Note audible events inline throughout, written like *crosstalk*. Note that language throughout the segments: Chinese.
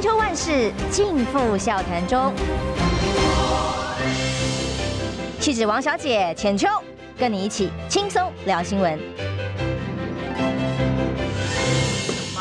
千秋万世尽付笑谈中。气质王小姐浅秋，跟你一起轻松聊新闻。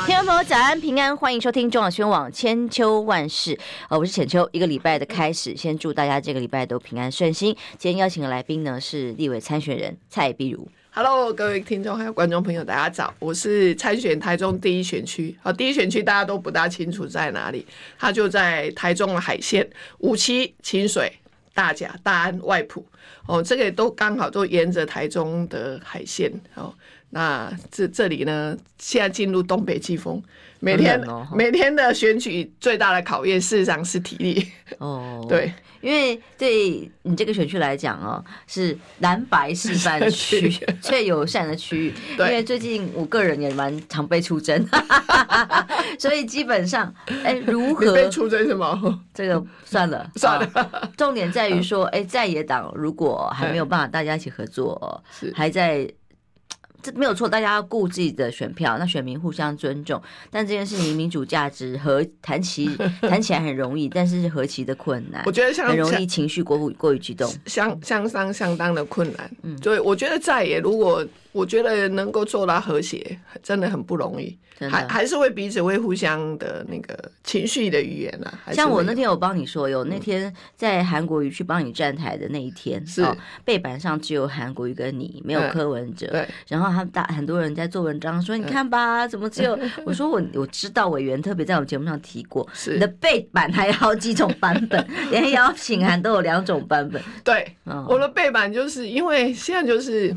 听众朋友，早安平安，欢迎收听中广新闻网千秋万事。呃，我是浅秋。一个礼拜的开始，先祝大家这个礼拜都平安顺心。今天邀请的来宾呢是立委参选人蔡壁如。Hello，各位听众还有观众朋友，大家早！我是参选台中第一选区，好，第一选区大家都不大清楚在哪里，它就在台中的海线，五期、清水、大甲、大安、外埔，哦，这个都刚好都沿着台中的海线，哦，那这这里呢，现在进入东北季风。每天、哦、每天的选举最大的考验，事实上是体力哦。*laughs* 对，因为对你这个选区来讲哦，是蓝白示范区最 *laughs* 友善的区域。因为最近我个人也蛮常被出征，*laughs* 所以基本上，哎，如何被出征什么？*laughs* 这个算了算了。重点在于说，哎，在野党如果还没有办法大家一起合作，还在。这没有错，大家要顾自己的选票，那选民互相尊重。但这件事情民主价值和谈起谈起来很容易，但是何其的困难。我觉得像很容易情绪过过过于激动，相相当相当的困难。嗯，所以我觉得在野如果。我觉得能够做到和谐，真的很不容易，还还是会彼此会互相的那个情绪的语言啊。像我那天我帮你说，有那天在韩国瑜去帮你站台的那一天，是背板上只有韩国瑜跟你，没有柯文哲。对，然后他们大很多人在做文章说，你看吧，怎么只有？*laughs* 我说我我知道委员特别在我们节目上提过，是你的背板还有好几种版本，*laughs* 连邀请函都有两种版本。对，我的背板就是因为现在就是。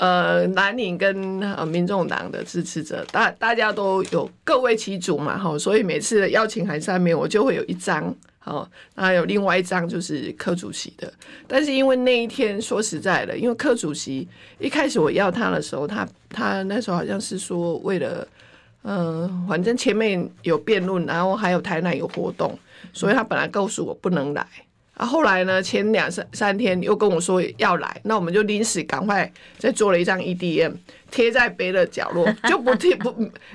呃，蓝营跟呃民众党的支持者，大大家都有各为其主嘛，哈，所以每次的邀请函上面我就会有一张，好，那有另外一张就是柯主席的。但是因为那一天说实在的，因为柯主席一开始我要他的时候，他他那时候好像是说为了，嗯、反正前面有辩论，然后还有台南有活动，所以他本来告诉我不能来。啊，后来呢？前两三三天又跟我说要来，那我们就临时赶快再做了一张 EDM，贴在别的角落，*laughs* 就不贴不，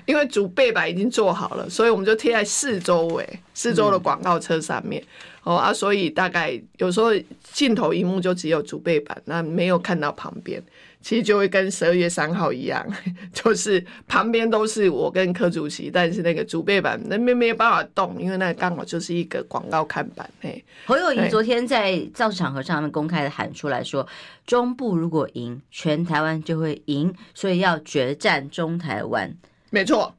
因为主背板已经做好了，所以我们就贴在四周围四周的广告车上面。哦啊，所以大概有时候镜头一幕就只有主背板，那没有看到旁边。其实就会跟十二月三号一样，*laughs* 就是旁边都是我跟柯主席，但是那个主背板那边没有办法动，因为那刚好就是一个广告看板。嘿，侯友宜昨天在造势场合上面公开的喊出来说，中部如果赢，全台湾就会赢，所以要决战中台湾。没错，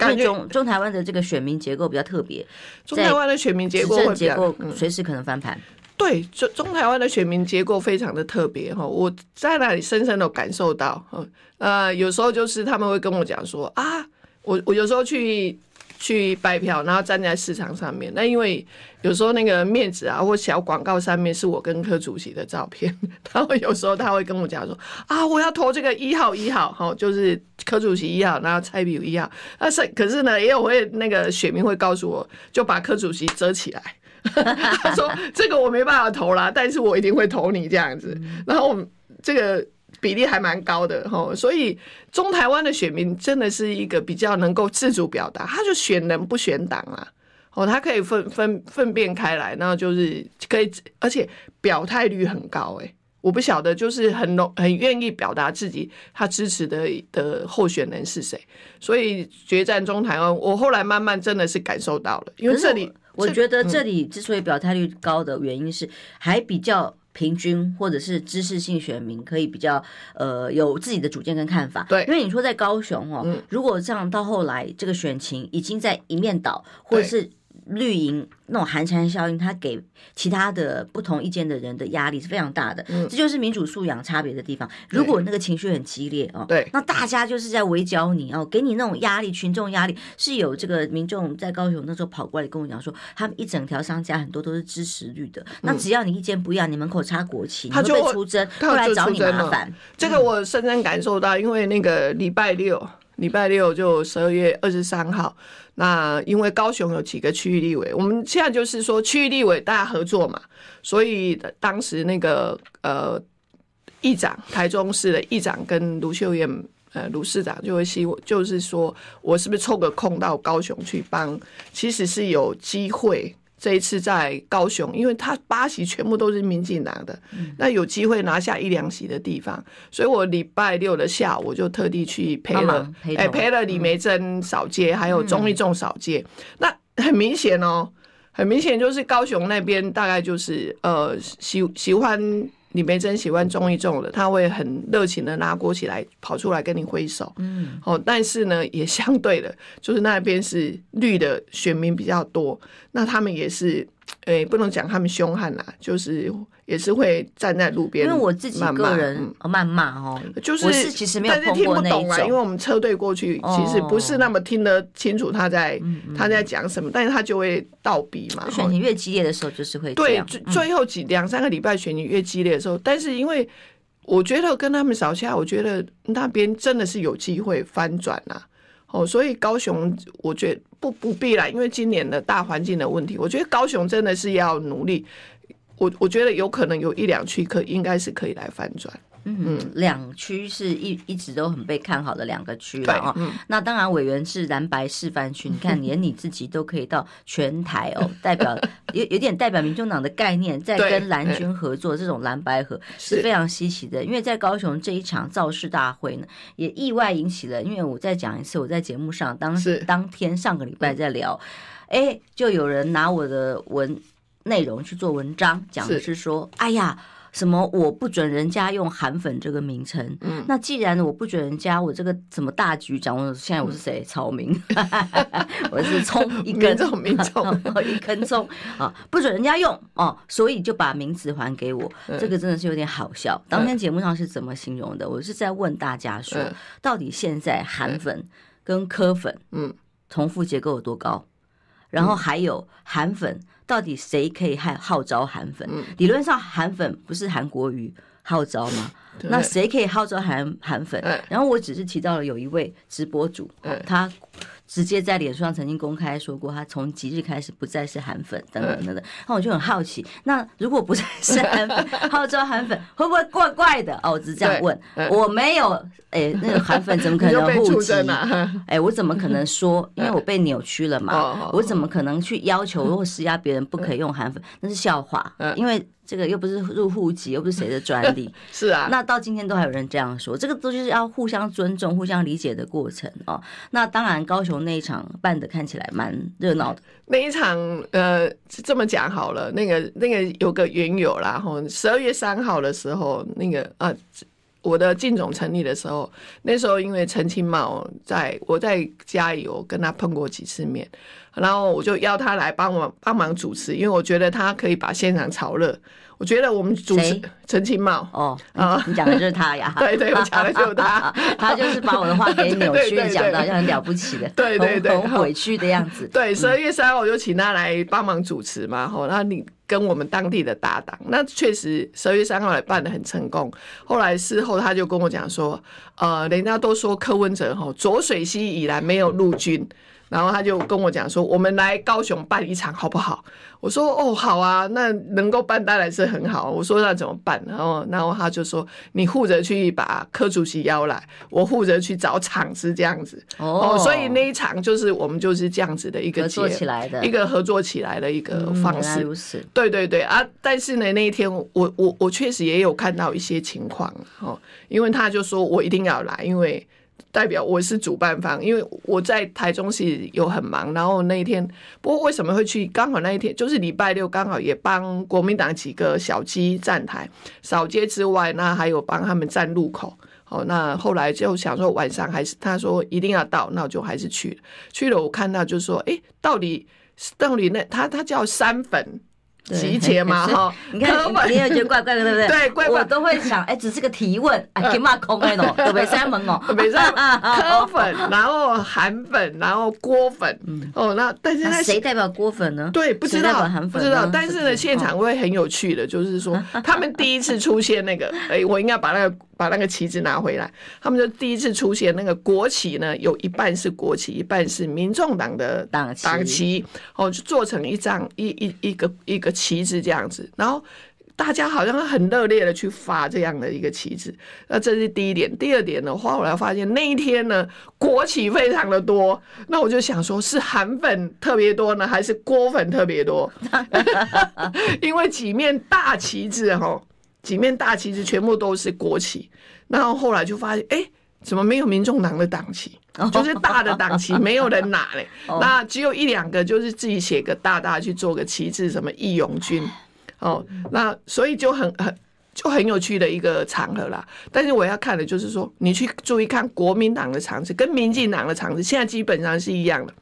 因为中中台湾的这个选民结构比较特别，中台湾的选民结构结构随时可能翻盘。对，中中台湾的选民结构非常的特别哈，我在那里深深的感受到，呃，有时候就是他们会跟我讲说啊，我我有时候去去拜票，然后站在市场上面，那因为有时候那个面子啊或小广告上面是我跟柯主席的照片，*laughs* 然后有时候他会跟我讲说啊，我要投这个一号一号，哈，就是柯主席一号，然后蔡壁如一号，那是可是呢，也有会那个选民会告诉我，就把柯主席遮起来。*laughs* 他说：“这个我没办法投啦，但是我一定会投你这样子。然后这个比例还蛮高的哈，所以中台湾的选民真的是一个比较能够自主表达，他就选人不选党啊。哦，他可以分分分辨开来，然后就是可以，而且表态率很高诶。我不晓得，就是很很愿意表达自己他支持的的候选人是谁。所以决战中台湾，我后来慢慢真的是感受到了，因为这里。”我觉得这里之所以表态率高的原因是还比较平均，或者是知识性选民可以比较呃有自己的主见跟看法。对，因为你说在高雄哦，如果这样到后来这个选情已经在一面倒，或者是绿营。那种寒蝉效应，它给其他的不同意见的人的压力是非常大的。嗯，这就是民主素养差别的地方。如果那个情绪很激烈哦，对，那大家就是在围剿你哦，给你那种压力，群众压力是有这个民众在高雄那时候跑过来跟我讲说，他们一整条商家很多都是支持绿的。那只要你意见不一样，你门口插国旗，他就会出征，会来找你麻烦。这个我深深感受到，因为那个礼拜六，礼拜六就十二月二十三号。那因为高雄有几个区域立委，我们现在就是说区域立委大家合作嘛，所以当时那个呃议长，台中市的议长跟卢秀燕呃卢市长就会希望，就是说我是不是抽个空到高雄去帮？其实是有机会。这一次在高雄，因为他八席全部都是民进党的，嗯、那有机会拿下一两席的地方，所以我礼拜六的下午我就特地去陪了，陪，哎、陪了李梅珍扫街，嗯、还有钟义仲扫街。嗯、那很明显哦，很明显就是高雄那边大概就是呃喜喜欢。李眉蓁喜欢中一中的，他会很热情的拿锅起来跑出来跟你挥手。嗯，哦，但是呢，也相对的，就是那边是绿的选民比较多，那他们也是，诶、欸，不能讲他们凶悍啦，就是。也是会站在路边，因为我自己个人谩骂哦，就是其实没有听不懂啊，因为我们车队过去，其实不是那么听得清楚他在他在讲什么，但是他就会倒逼嘛。选情越激烈的时候，就是会对最最后几两三个礼拜选情越激烈的时候，但是因为我觉得跟他们扫下，我觉得那边真的是有机会翻转啊。哦，所以高雄我觉得不不必啦，因为今年的大环境的问题，我觉得高雄真的是要努力。我我觉得有可能有一两区可应该是可以来翻转，嗯，两区是一一直都很被看好的两个区了啊。嗯、那当然委员是蓝白示范区，你看 *laughs* 连你自己都可以到全台哦，代表有有点代表民众党的概念，在跟蓝军合作，这种蓝白合是非常稀奇的。因为在高雄这一场造势大会呢，也意外引起了，因为我再讲一次，我在节目上当当天上个礼拜在聊，哎，就有人拿我的文。内容去做文章，讲的是说，是哎呀，什么我不准人家用韩粉这个名称。嗯，那既然我不准人家，我这个什么大局长，我现在我是谁？草民，*laughs* 我是葱一根，民众 *laughs* 一根葱啊，不准人家用哦，所以就把名字还给我。这个真的是有点好笑。当天节目上是怎么形容的？我是在问大家说，到底现在韩粉跟科粉，嗯，重复结构有多高？然后还有韩粉。到底谁可以号号召韩粉？理论上韩粉不是韩国瑜号召吗？那谁可以号召韩韩粉？然后我只是提到了有一位直播主，他直接在脸书上曾经公开说过，他从即日开始不再是韩粉等等等等。那我就很好奇，那如果不再是韩粉 *laughs* 号召韩粉，会不会怪怪的？哦，我只是这样问，我没有，哎，那个韩粉怎么 *laughs* 可能户籍？哎，我怎么可能说？*laughs* 因为我被扭曲了嘛，我怎么可能去要求或施压别人？不可以用韩粉，那是笑话。因为这个又不是入户籍，又不是谁的专利。*laughs* 是啊，那到今天都还有人这样说，这个都就是要互相尊重、互相理解的过程哦。那当然，高雄那一场办的看起来蛮热闹的。那一场，呃，这么讲好了，那个那个有个缘由啦。吼，十二月三号的时候，那个啊，我的竞总成立的时候，那时候因为陈清茂在我在嘉义，我跟他碰过几次面。然后我就邀他来帮我帮忙主持，因为我觉得他可以把现场炒热。我觉得我们主持陈清茂哦，啊，你讲的就是他呀？*laughs* 对对，我讲的就是他，*laughs* 他就是把我的话给扭曲，*laughs* 讲的好像很了不起的，对对对，很委屈的样子。对，十二月三号我就请他来帮忙主持嘛，吼，那你跟我们当地的搭档，那确实十二月三号也办得很成功。后来事后他就跟我讲说，呃，人家都说柯文哲吼浊水溪以来没有陆军。然后他就跟我讲说：“我们来高雄办一场好不好？”我说：“哦，好啊，那能够办当然是很好。”我说：“那怎么办？”然后，然后他就说：“你负责去把柯主席邀来，我负责去找场子，这样子。”哦，所以那一场就是我们就是这样子的一个合作起来的，一个合作起来的一个方式。嗯、如此。对对对啊！但是呢，那一天我我我确实也有看到一些情况哦，因为他就说我一定要来，因为。代表我是主办方，因为我在台中是有很忙，然后那一天，不过为什么会去？刚好那一天就是礼拜六，刚好也帮国民党几个小鸡站台扫街之外，那还有帮他们站路口。哦，那后来就想说晚上还是他说一定要到，那我就还是去了。去了，我看到就说，哎，到底到底那他他叫山粉。集结嘛哈，你看你也觉得怪怪的，对不对？*laughs* 对，怪怪。我都会想，哎，只是个提问，哎，给嘛空哎喏，*laughs* 都没三门哦，没三门。*laughs* 柯粉，然后韩粉，然后郭粉，哦，那但是那谁代表郭粉呢？对，不知道，不知道。但是呢，现场会很有趣的，就是说他们第一次出现那个，哎，我应该把那个。把那个旗子拿回来，他们就第一次出现那个国旗呢，有一半是国旗，一半是民众党的党党旗，哦，就做成一张一一一个一个旗子这样子，然后大家好像很热烈的去发这样的一个旗帜。那这是第一点。第二点的话，后来发现那一天呢，国旗非常的多。那我就想说，是韩粉特别多呢，还是郭粉特别多？*laughs* 因为几面大旗帜哈，几面大旗子全部都是国旗。然后后来就发现，哎、欸，怎么没有民众党的党旗？就是大的党旗没有人拿嘞。*laughs* 那只有一两个，就是自己写个大大去做个旗帜，什么义勇军。哦，那所以就很很就很有趣的一个场合啦。但是我要看的就是说，你去注意看国民党的场子跟民进党的场子，现在基本上是一样的。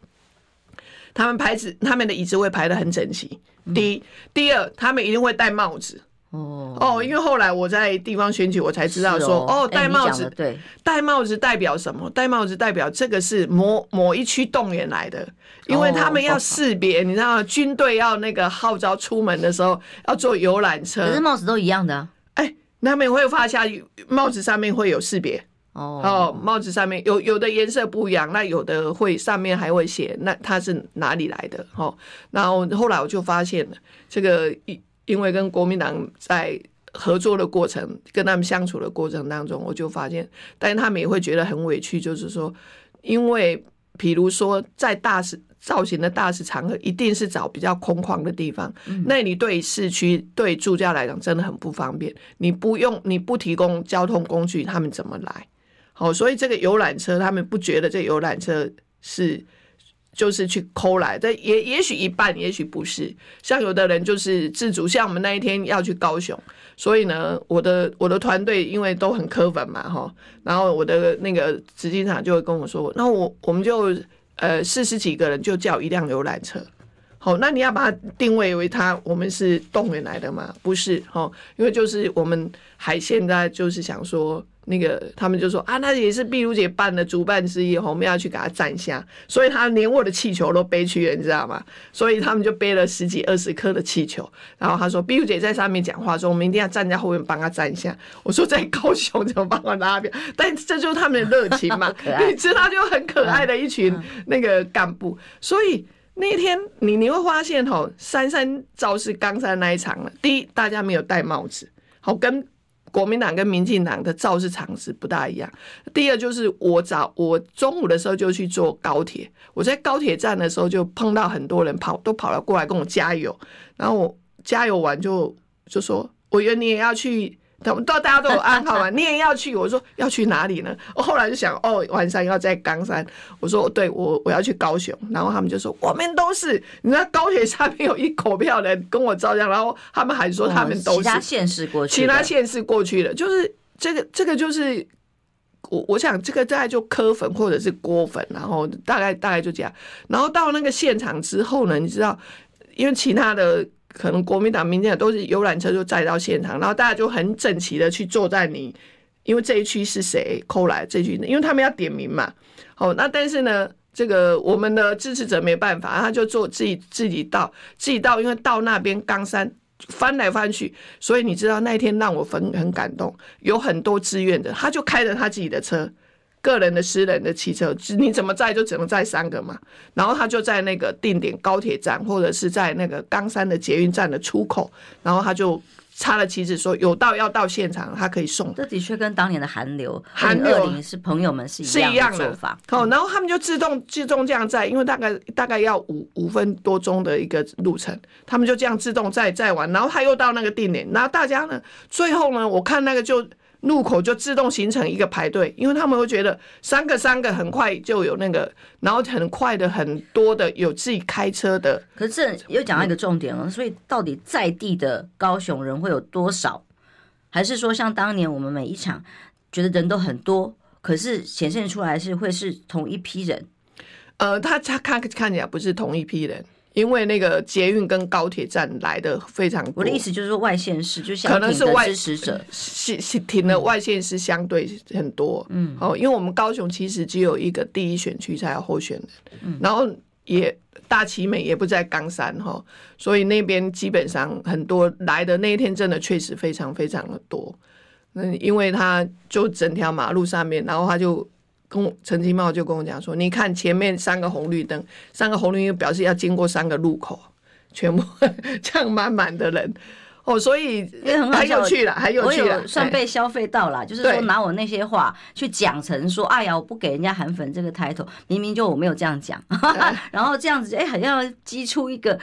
他们排子，他们的椅子会排的很整齐。第一，第二，他们一定会戴帽子。哦。哦，因为后来我在地方选举，我才知道说，哦，戴、哦、帽子，欸、对，戴帽子代表什么？戴帽子代表这个是某某一区动员来的，因为他们要识别，你知道，军队要那个号召出门的时候要坐游览车，可是帽子都一样的、啊，哎、欸，他们会发下帽子上面会有识别哦，哦，帽子上面有有的颜色不一样，那有的会上面还会写那它是哪里来的？哦，然后后来我就发现了这个一。因为跟国民党在合作的过程，跟他们相处的过程当中，我就发现，但是他们也会觉得很委屈，就是说，因为比如说在大使造型的大使场合，一定是找比较空旷的地方，那你对市区对住家来讲真的很不方便，你不用你不提供交通工具，他们怎么来？好，所以这个游览车，他们不觉得这游览车是。就是去抠来，但也也许一半，也许不是。像有的人就是自主，像我们那一天要去高雄，所以呢，我的我的团队因为都很柯粉嘛，哈，然后我的那个执行长就会跟我说，那我我们就呃四十几个人就叫一辆游览车，好，那你要把它定位为他我们是动员来的吗？不是，哈，因为就是我们还现在就是想说。那个他们就说啊，那也是碧如姐办的主办之一，我们要去给他站下，所以他连我的气球都背去了，你知道吗？所以他们就背了十几二十颗的气球，然后他说碧如姐在上面讲话，说我们一定要站在后面帮他站下。我说在高雄怎么帮我拉票？但这就是他们的热情嘛，*laughs* 你知道就很可爱的一群那个干部。所以那天你你会发现吼，三三造势冈山那一场了，第一大家没有戴帽子，好跟。国民党跟民进党的造势场子不大一样。第二就是我早我中午的时候就去坐高铁，我在高铁站的时候就碰到很多人跑都跑了过来跟我加油，然后我加油完就就说，我以为你也要去。他们都大家都有暗号嘛，*laughs* 你也要去？我说要去哪里呢？我后来就想，哦，晚上要在冈山。我说对，我我要去高雄。然后他们就说，我们都是。你知道高铁上面有一口票的人跟我照相，然后他们还说他们都是。其他县市过去，其他县市过去的，就是这个这个就是我我想这个大概就磕粉或者是锅粉，然后大概大概就这样。然后到那个现场之后呢，你知道，因为其他的。可能国民党、民进党都是游览车就载到现场，然后大家就很整齐的去坐在你，因为这一区是谁扣来这一区，因为他们要点名嘛。好，那但是呢，这个我们的支持者没办法，他就坐自己自己到自己到，因为到那边冈山翻来翻去，所以你知道那一天让我很很感动，有很多志愿者，他就开着他自己的车。个人的私人的汽车，你怎么载就只能载三个嘛。然后他就在那个定点高铁站，或者是在那个冈山的捷运站的出口，然后他就插了旗子说有到要到现场，他可以送。这的确跟当年的韩流、韩二零是朋友们是一样的做法。好，然后他们就自动自动这样载，因为大概大概要五五分多钟的一个路程，他们就这样自动载载完，然后他又到那个定点，然后大家呢，最后呢，我看那个就。路口就自动形成一个排队，因为他们会觉得三个三个很快就有那个，然后很快的很多的有自己开车的。可是这又讲到一个重点了，所以到底在地的高雄人会有多少？还是说像当年我们每一场觉得人都很多，可是显现出来是会是同一批人？呃，他他看看起来不是同一批人。因为那个捷运跟高铁站来的非常多，我的意思就是说外县市就可能是外支持者，是是停的外县市相对很多，嗯，哦，因为我们高雄其实只有一个第一选区才有候选人，嗯，然后也大旗美也不在冈山哈，所以那边基本上很多来的那一天真的确实非常非常的多，嗯，因为他就整条马路上面，然后他就。跟我陈金茂就跟我讲说，你看前面三个红绿灯，三个红绿灯表示要经过三个路口，全部 *laughs* 这样满满的人哦，所以也很有趣了，还有趣了，算被消费到了。就是说拿我那些话去讲成说，哎呀，我不给人家韩粉这个 title，明明就我没有这样讲，*laughs* 然后这样子，哎，好像激出一个。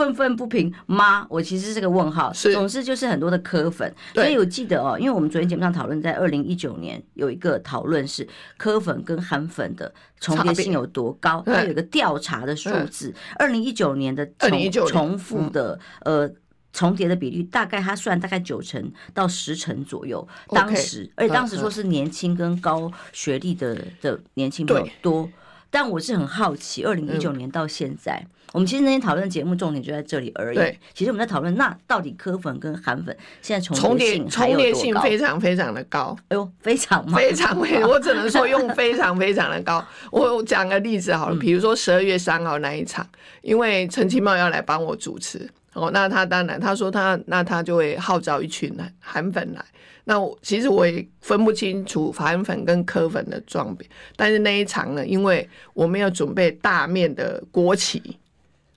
愤愤不平吗？我其实是个问号，总是就是很多的科粉，所以我记得哦，因为我们昨天节目上讨论，在二零一九年有一个讨论是科粉跟韩粉的重叠性有多高，它有一个调查的数字，二零一九年的重重复的呃重叠的比率，大概它算大概九成到十成左右，当时，而且当时说是年轻跟高学历的的年轻朋友多。但我是很好奇，二零一九年到现在，嗯、我们其实那天讨论节目重点就在这里而已。对，其实我们在讨论，那到底柯粉跟韩粉现在重叠性重叠性非常非常的高。哎呦，非常吗？非常，*laughs* 我只能说用非常非常的高。我讲个例子好了，比如说十二月三号那一场，因为陈其茂要来帮我主持，哦，那他当然他说他那他就会号召一群韩粉来。那我其实我也分不清楚韩粉跟柯粉的状别，但是那一场呢，因为我们要准备大面的国旗。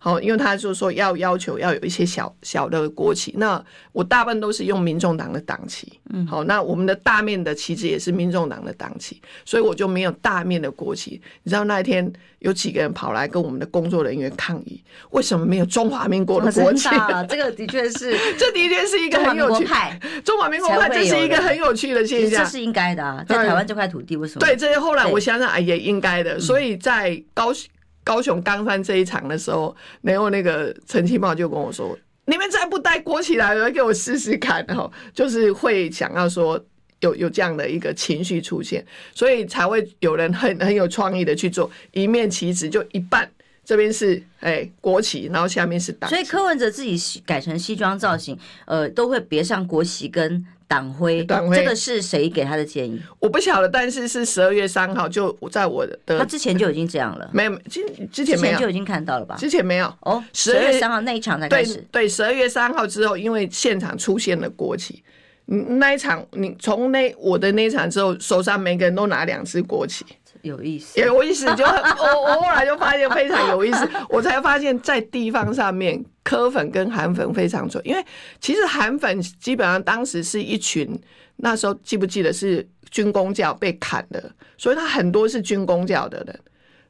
好，因为他就说要要求要有一些小小的国旗，那我大部分都是用民众党的党旗。嗯，好，那我们的大面的旗帜也是民众党的党旗，所以我就没有大面的国旗。你知道那一天有几个人跑来跟我们的工作人员抗议，为什么没有中华民国的国旗？啊、这个的确是，*laughs* 这的确是一个很有趣派，中华民国派，这是一个很有趣的现象，这是应该的啊，在台湾这块土地为什么？对，这些后来我想想哎，也应该的，所以在高雄。高雄冈山这一场的时候，然后那个陈其茂就跟我说：“你们再不带国旗来，来给我试试看。”然后就是会想要说有有这样的一个情绪出现，所以才会有人很很有创意的去做一面旗子，就一半这边是哎、国旗，然后下面是党。所以柯文哲自己改成西装造型，呃，都会别上国旗跟。党徽，党徽，这个是谁给他的建议？我不晓得，但是是十二月三号，就在我的，他之前就已经这样了，没有，之之前没有，就已经看到了吧？之前没有哦，十二月三号那一场才开始，对对，十二月三号之后，因为现场出现了国旗，那一场你从那我的那一场之后，手上每个人都拿两支国旗。有意思，有意思，就 *laughs* 我我后来就发现非常有意思，*laughs* 我才发现，在地方上面，科粉跟韩粉非常准，因为其实韩粉基本上当时是一群，那时候记不记得是军工教被砍的，所以他很多是军工教的人。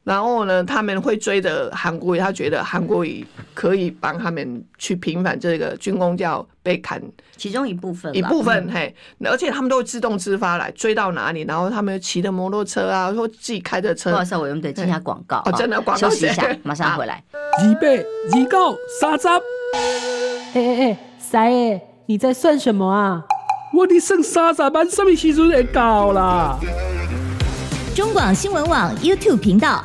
然后呢，他们会追着韩国瑜，他觉得韩国瑜可以帮他们去平反这个军工教被砍其中一部分，一部分嘿，而且他们都会自动自发来追到哪里，然后他们骑的摩托车啊，或自己开的车。不好意思，我们得接下广告，哦，真的广告，休息一下，马上回来。预备，二九三十。哎哎哎，三爷，你在算什么啊？我的剩三十万，什么时阵会到啦？中广新闻网 YouTube 频道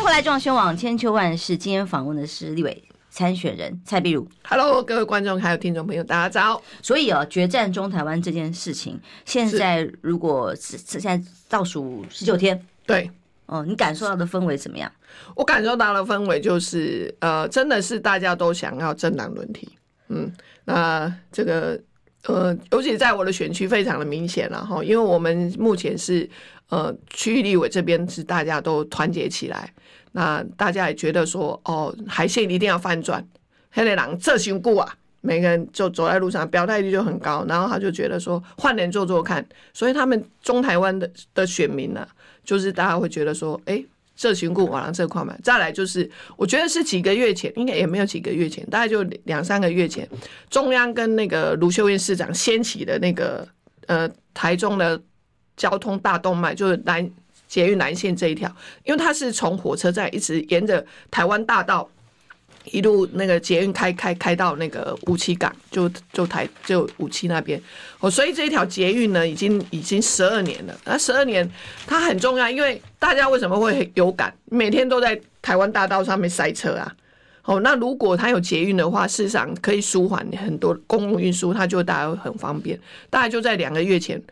迎回来，中宣网千秋万世。今天访问的是立委参选人蔡碧如。Hello，各位观众还有听众朋友，大家早。所以啊，决战中台湾这件事情，现在如果是现在倒数十九天，对，哦，你感受到的氛围怎么样？我感受到的氛围就是，呃，真的是大家都想要政党轮替。嗯，那这个，呃，尤其在我的选区非常的明显了哈，因为我们目前是。呃，区域立委这边是大家都团结起来，那大家也觉得说，哦，海线一定要翻转，黑雷狼这辛苦啊，每个人就走在路上表态率就很高，然后他就觉得说换人做做看，所以他们中台湾的的选民呢、就是大家会觉得说，哎，这辛苦往这块嘛，再来就是我觉得是几个月前，应该也没有几个月前，大概就两三个月前，中央跟那个卢秀燕市长掀起的那个呃台中的。交通大动脉就是南捷运南线这一条，因为它是从火车站一直沿着台湾大道一路那个捷运开开开到那个梧栖港，就就台就梧栖那边哦，所以这一条捷运呢，已经已经十二年了。那十二年它很重要，因为大家为什么会有感？每天都在台湾大道上面塞车啊！哦，那如果它有捷运的话，事实上可以舒缓很多公共运输，它就大家会很方便。大概就在两个月前，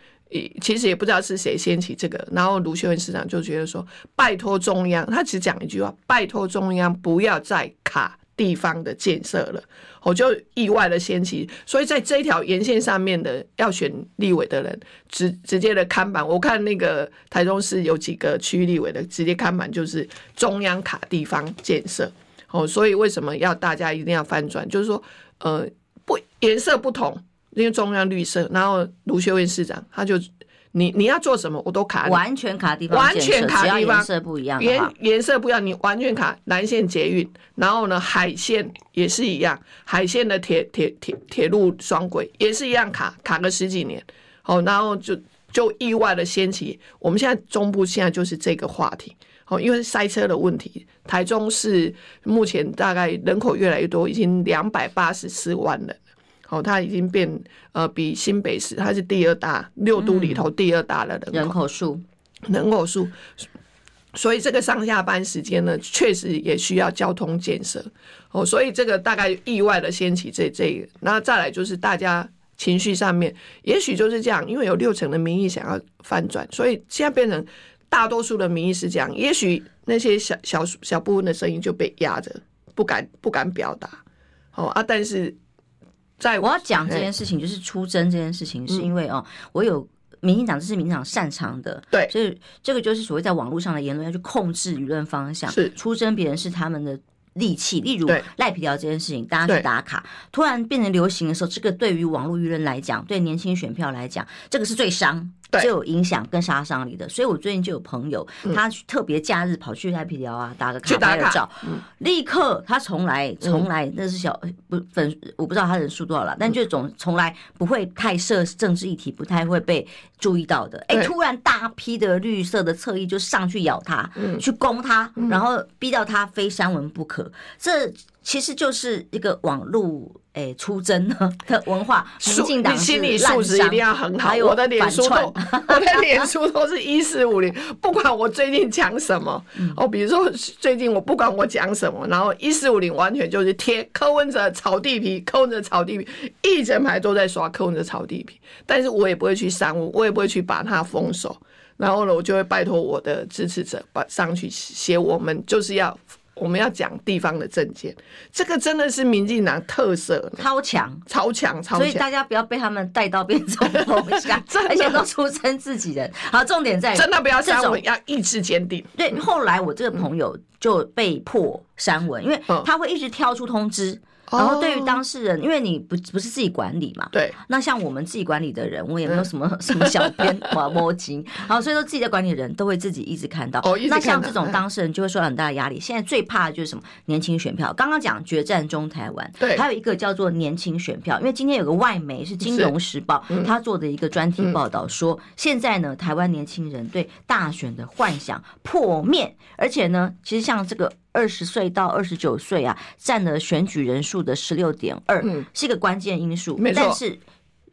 其实也不知道是谁掀起这个，然后卢秀燕市长就觉得说，拜托中央，他只讲一句话，拜托中央不要再卡地方的建设了，我就意外的掀起。所以在这一条沿线上面的要选立委的人，直直接的看板，我看那个台中市有几个区域立委的直接看板就是中央卡地方建设。哦，所以为什么要大家一定要翻转？就是说，呃，不颜色不同，因为中央绿色，然后卢秀燕市长他就你你要做什么，我都卡，完全卡地方，完全卡地方，颜色不一样，颜颜色不一样，你完全卡南线捷运，然后呢海线也是一样，海线的铁铁铁铁路双轨也是一样卡卡个十几年，好，然后就就意外的掀起，我们现在中部现在就是这个话题。哦，因为塞车的问题，台中市目前大概人口越来越多，已经两百八十四万人。哦，它已经变呃比新北市，它是第二大六都里头第二大的人口人口数，人口数。所以这个上下班时间呢，确实也需要交通建设。哦，所以这个大概意外的掀起这这个，然后再来就是大家情绪上面，也许就是这样，因为有六成的民意想要翻转，所以现在变成。大多数的民意是这样，也许那些小小小部分的声音就被压着，不敢不敢表达。哦啊，但是在我要讲这件事情，就是出征这件事情，是因为哦，我有民进党，这是民进党擅长的，对，所以这个就是所谓在网络上的言论要去控制舆论方向，是。出征别人是他们的利器。例如赖皮条这件事情，大家去打卡，突然变成流行的时候，这个对于网络舆论来讲，对年轻选票来讲，这个是最伤。就有影响跟杀伤力的，所以我最近就有朋友，他特别假日跑去赖皮寮啊，打个卡拍个照，立刻他从来从来那是小不粉，我不知道他人数多少了，但就总从来不会太涉政治议题，不太会被注意到的。哎，突然大批的绿色的侧翼就上去咬他，去攻他，然后逼到他非删文不可。这其实就是一个网络。哎，出征的文化，民进党心理素质一定要很好。我的脸书都，我的脸书都是一四五零，不管我最近讲什么，*laughs* 哦，比如说最近我不管我讲什么，然后一四五零完全就是贴柯文哲炒地皮，柯文哲炒地皮，一整排都在刷柯文哲炒地皮，但是我也不会去删我，我也不会去把它封锁，然后呢，我就会拜托我的支持者把上去写，我们就是要。我们要讲地方的政见，这个真的是民进党特色，超强、超强、超强。所以大家不要被他们带到变成风向，*laughs* 而且都出身自己人。好，重点在真的不要删文，要意志坚定。对，后来我这个朋友就被迫删文，因为他会一直挑出通知。然后对于当事人，因为你不不是自己管理嘛，对。那像我们自己管理的人，我也没有什么 *laughs* 什么小编哇摸金，然后所以说自己的管理人都会自己一直看到。那像这种当事人就会受到很大的压力。现在最怕的就是什么？年轻选票。刚刚讲决战中台湾，对。还有一个叫做年轻选票，因为今天有个外媒是《金融时报》，他做的一个专题报道说，现在呢，台湾年轻人对大选的幻想破灭，而且呢，其实像这个。二十岁到二十九岁啊，占了选举人数的十六点二，是一个关键因素。但是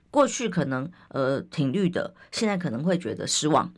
过去可能呃挺绿的，现在可能会觉得失望。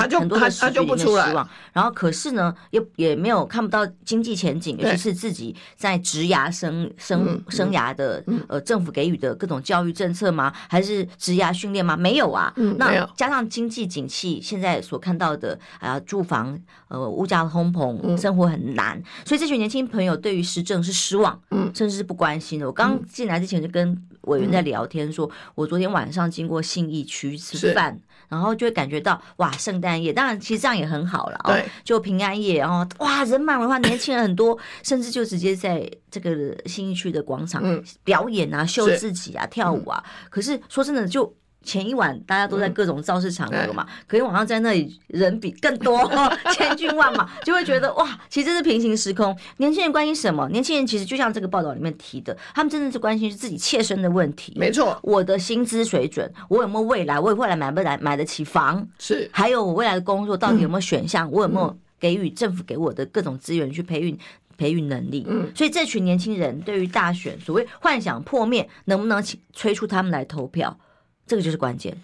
在很多的时局里面失望，然后可是呢，也也没有看不到经济前景，尤其是自己在职涯生生生涯的呃政府给予的各种教育政策吗？还是职涯训练吗？没有啊。那加上经济景气现在所看到的啊，住房呃物价通膨，生活很难，所以这群年轻朋友对于时政是失望，甚至是不关心的。我刚进来之前就跟委员在聊天，说我昨天晚上经过信义区吃饭。然后就会感觉到哇，圣诞夜当然其实这样也很好了，对，就平安夜，然后哇人满为患，年轻人很多，*laughs* 甚至就直接在这个新一区的广场表演啊，秀自己啊，跳舞啊。可是说真的就。前一晚大家都在各种造势场合嘛，可是晚上在那里人比更多，*laughs* 千军万马，*laughs* 就会觉得哇，其实这是平行时空。年轻人关心什么？年轻人其实就像这个报道里面提的，他们真的是关心是自己切身的问题。没错，我的薪资水准，我有没有未来？我有未来买不来买得起房？是，还有我未来的工作到底有没有选项？我有没有给予政府给我的各种资源去培育培育能力？嗯，所以这群年轻人对于大选所谓幻想破灭，能不能催促他们来投票？这个就是关键。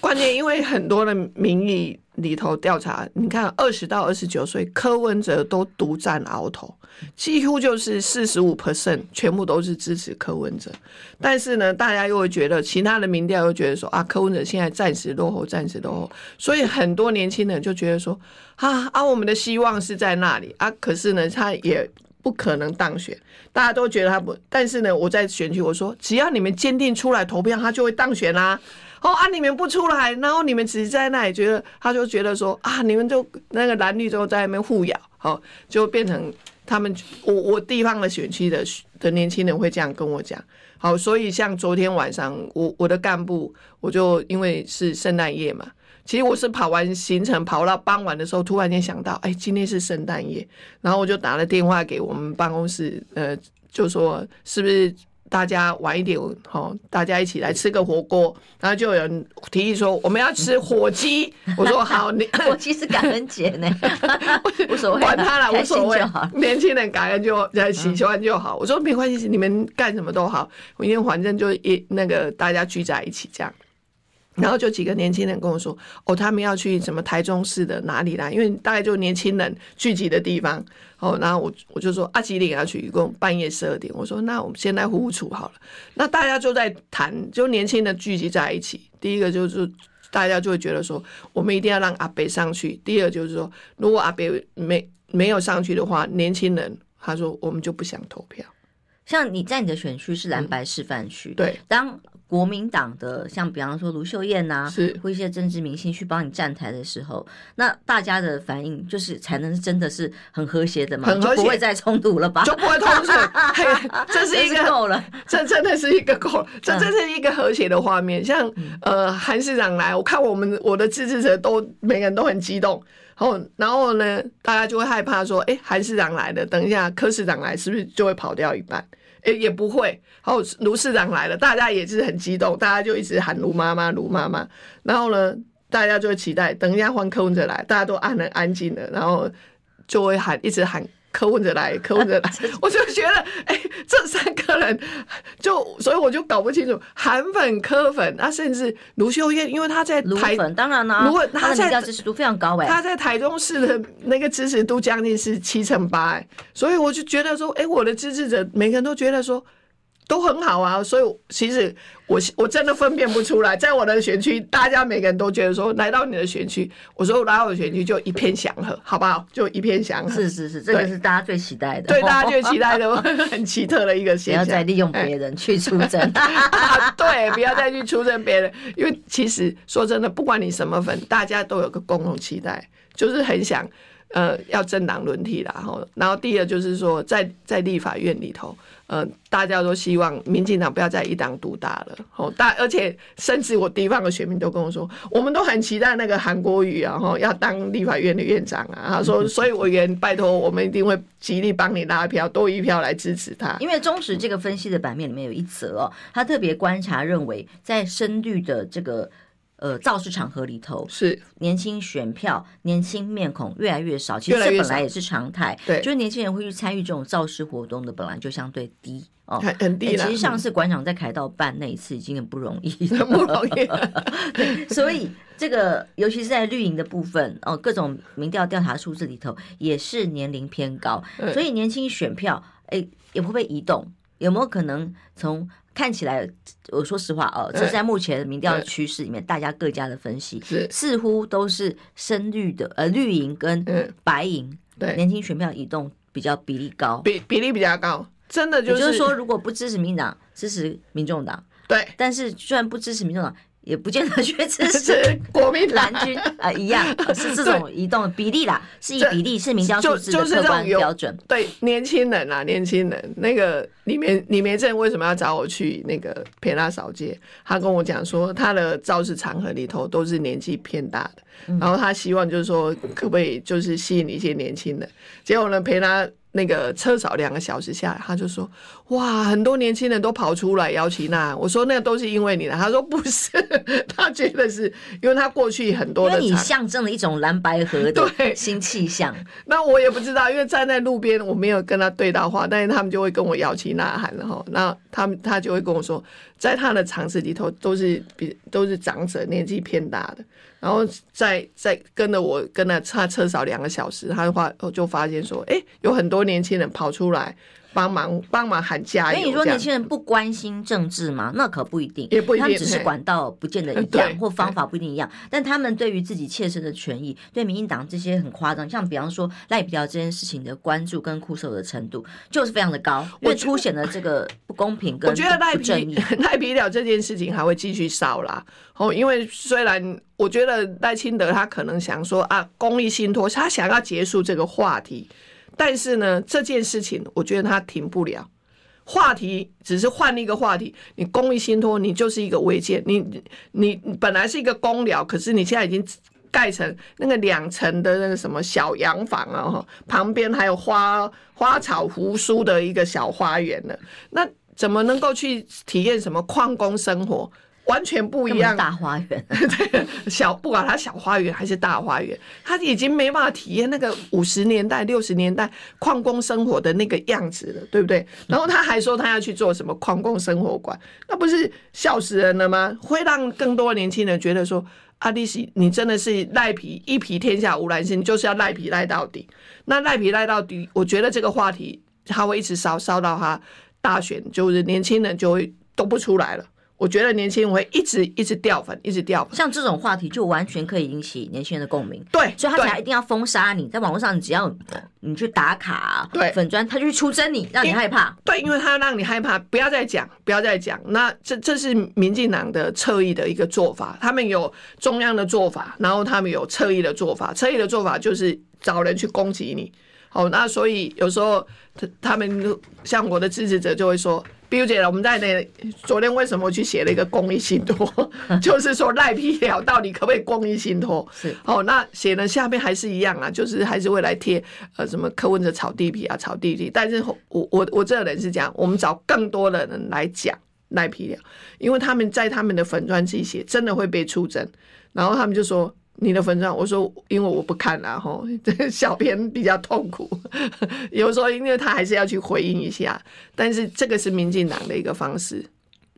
关键因为很多的民意里头调查，你看二十到二十九岁，柯文哲都独占鳌头，几乎就是四十五 percent 全部都是支持柯文哲。但是呢，大家又会觉得其他的民调又觉得说啊，柯文哲现在暂时落后，暂时落后，所以很多年轻人就觉得说啊啊，我们的希望是在那里啊，可是呢，他也不可能当选。大家都觉得他不，但是呢，我在选举我说，只要你们坚定出来投票，他就会当选啦、啊。哦啊！你们不出来，然后你们只是在那里觉得，他就觉得说啊，你们就那个蓝绿就在那边互咬，好，就变成他们我我地方的选区的的年轻人会这样跟我讲，好，所以像昨天晚上我我的干部，我就因为是圣诞夜嘛，其实我是跑完行程跑到傍晚的时候，突然间想到，哎，今天是圣诞夜，然后我就打了电话给我们办公室，呃，就说是不是？大家晚一点，好，大家一起来吃个火锅。然后就有人提议说，我们要吃火鸡。*laughs* 我说好，你火鸡是感恩节呢，无所谓，管他了，无所谓。年轻人感恩就在喜欢就好。我说没关系，你们干什么都好，因为反正就一那个大家聚在一起这样。然后就几个年轻人跟我说：“哦，他们要去什么台中市的哪里啦？因为大概就年轻人聚集的地方。哦，然后我我就说阿吉岭要去，一共半夜十二点。我说那我们先来胡处好了。那大家就在谈，就年轻人聚集在一起。第一个就是大家就会觉得说，我们一定要让阿北上去。第二就是说，如果阿北没没有上去的话，年轻人他说我们就不想投票。像你在你的选区是蓝白示范区，对，当。国民党的像比方说卢秀燕呐、啊，是。或一些政治明星去帮你站台的时候，那大家的反应就是才能真的是很和谐的嘛，很和谐，就不会再冲突了吧？就不会冲突，*laughs* 这是一个够了，这真的是一个够，这真是一个和谐的画面。像呃韩市长来，我看我们我的支持者都每个人都很激动，然后然后呢，大家就会害怕说，哎，韩市长来了，等一下柯市长来，是不是就会跑掉一半？诶，也不会。然后卢市长来了，大家也是很激动，大家就一直喊卢妈妈，卢妈妈。然后呢，大家就会期待，等一下换柯文哲来，大家都安了安静的，然后就会喊，一直喊。柯文哲来，柯文哲来，*laughs* 我就觉得，哎、欸，这三个人就，所以我就搞不清楚韩粉、柯粉，啊，甚至卢秀燕，因为他在台，粉当然啦，卢他在他支持度非常高哎，他在台中市的那个支持度将近是七成八哎，所以我就觉得说，哎、欸，我的支持者每个人都觉得说。都很好啊，所以其实我我真的分辨不出来，在我的选区，大家每个人都觉得说，来到你的选区，我说来到我的选区就一片祥和，好不好？就一片祥和。*laughs* 是是是，这个是大家最期待的，对，大家最期待的，很奇特的一个现象。不要再利用别人去出征，*laughs* 对，不要再去出征别人，因为其实说真的，不管你什么粉，大家都有个共同期待，就是很想呃要政党轮替啦。然后，然后第二就是说，在在立法院里头。呃，大家都希望民进党不要再一党独大了。哦，大而且甚至我地方的选民都跟我说，我们都很期待那个韩国瑜啊，哈，要当立法院的院长啊。他说，*laughs* 所以委员拜托，我们一定会极力帮你拉票，多一票来支持他。因为中时这个分析的版面里面有一则哦，他特别观察认为，在深绿的这个。呃，造势场合里头是年轻选票、年轻面孔越来越少，其实这本来也是常态。对，就是年轻人会去参与这种造势活动的，本来就相对低哦，很低。其实上次馆长在凯道办那一次已经很不容易，很 *laughs* 不容易。*laughs* 对，所以这个尤其是在绿营的部分哦，各种民调调查数字里头也是年龄偏高，所以年轻选票哎也会不会移动？有没有可能从？看起来，我说实话哦，这是在目前民调的趋势里面，大家各家的分析似乎都是深绿的，呃，绿营跟白营，对。年轻选票移动比较比例高，比比例比较高，真的就是，就是说，如果不支持民进党，支持民众党，对，但是虽然不支持民众党。也不见得去支持 *laughs* 国民蓝军啊，一样 *laughs* 是这种移动的比例啦，是以比例是民调数字的客观标准。对年轻人啊，年轻人那个李梅李梅正为什么要找我去那个陪他扫街？他跟我讲说，他的造势场合里头都是年纪偏大的，然后他希望就是说，可不可以就是吸引一些年轻人？结果呢，陪他那个车少两个小时下来，他就说：“哇，很多年轻人都跑出来摇旗呐。”我说：“那个都是因为你的。”他说：“不是，*laughs* 他觉得是因为他过去很多的，因为你象征了一种蓝白河的新气象。”那我也不知道，因为站在路边，我没有跟他对到话，但是他们就会跟我摇旗呐喊，然后那他们他就会跟我说，在他的场子里头都是比都是长者，年纪偏大的。然后再再跟着我跟他差车少两个小时，他的话就发现说，哎，有很多年轻人跑出来帮忙帮忙喊加油。所以你说年轻人不关心政治吗？那可不一定，也不一定，他们只是管道不见得一样，或方法不一定一样。但他们对于自己切身的权益，对民进党这些很夸张，像比方说赖皮条这件事情的关注跟酷搜的程度，就是非常的高，因为凸显了这个不公平。我觉得赖皮 *laughs* 赖皮条这件事情还会继续烧啦。哦，因为虽然。我觉得赖清德他可能想说啊，公益信托，他想要结束这个话题，但是呢，这件事情我觉得它停不了。话题只是换一个话题，你公益信托，你就是一个违建，你你本来是一个公寮，可是你现在已经盖成那个两层的那个什么小洋房啊，旁边还有花花草扶疏的一个小花园了，那怎么能够去体验什么矿工生活？完全不一样，大花园，*laughs* 对，小不管它小花园还是大花园，他已经没办法体验那个五十年代、六十年代矿工生活的那个样子了，对不对？然后他还说他要去做什么矿工生活馆，那不是笑死人了吗？会让更多年轻人觉得说，阿丽西，你真的是赖皮一皮天下无难事，你就是要赖皮赖到底。那赖皮赖到底，我觉得这个话题他会一直烧烧到他大选，就是年轻人就会都不出来了。我觉得年轻人会一直一直掉粉，一直掉粉。像这种话题就完全可以引起年轻人的共鸣。对，所以他才一定要封杀你，在网络上，你只要你去打卡，对粉专，他就去出征你，让你害怕。对，因为他要让你害怕，不要再讲，不要再讲。那这这是民进党的侧翼的一个做法，他们有中央的做法，然后他们有侧翼的做法。侧翼的做法就是找人去攻击你。好，那所以有时候他他们像我的支持者就会说。比如姐，我们在那昨天为什么去写了一个公益信托？*laughs* 就是说赖皮条到底可不可以公益信托？是哦，那写的下面还是一样啊，就是还是会来贴呃什么柯文哲炒地皮啊，炒地皮。但是我我我这个人是讲，我们找更多的人来讲赖皮条，因为他们在他们的粉专去写，真的会被出征，然后他们就说。你的文章，我说因为我不看了哈，这个 *laughs* 小编比较痛苦。*laughs* 有时候因为他还是要去回应一下，但是这个是民进党的一个方式。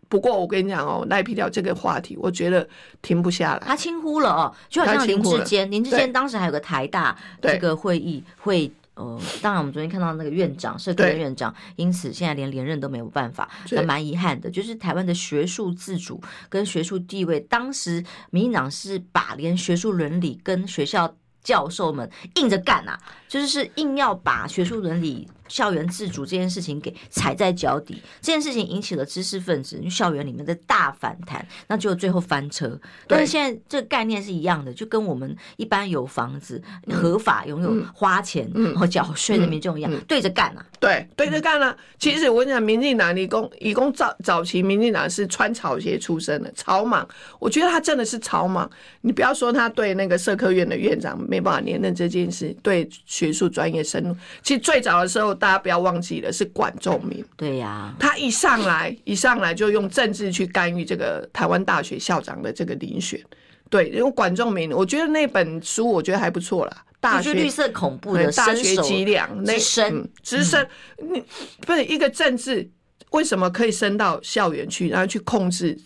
不过我跟你讲哦，赖皮条这个话题，我觉得停不下来。他轻忽了哦，就好像林志坚，林志坚当时还有个台大这个会议会。呃，当然，我们昨天看到那个院长，社科院院长，因此现在连连任都没有办法，那蛮遗憾的。就是台湾的学术自主跟学术地位，当时民进党是把连学术伦理跟学校教授们硬着干啊，就是是硬要把学术伦理。校园自主这件事情给踩在脚底，这件事情引起了知识分子校园里面的大反弹，那就最后翻车。但是现在这个概念是一样的，就跟我们一般有房子、合法拥有、花钱和缴税的民众一样，对着干啊！对，对着干啊！其实我跟你讲，民进党理工理工早早期，民进党是穿草鞋出身的草莽，我觉得他真的是草莽。你不要说他对那个社科院的院长没办法连任这件事，对学术专业深入，其实最早的时候。大家不要忘记了，是管仲明。对呀，他一上来，一上来就用政治去干预这个台湾大学校长的这个遴选。对，因为管仲明，我觉得那本书我觉得还不错啦。大学绿色恐怖的大学脊梁，那深直升，你不是一个政治，为什么可以升到校园去，然后去控制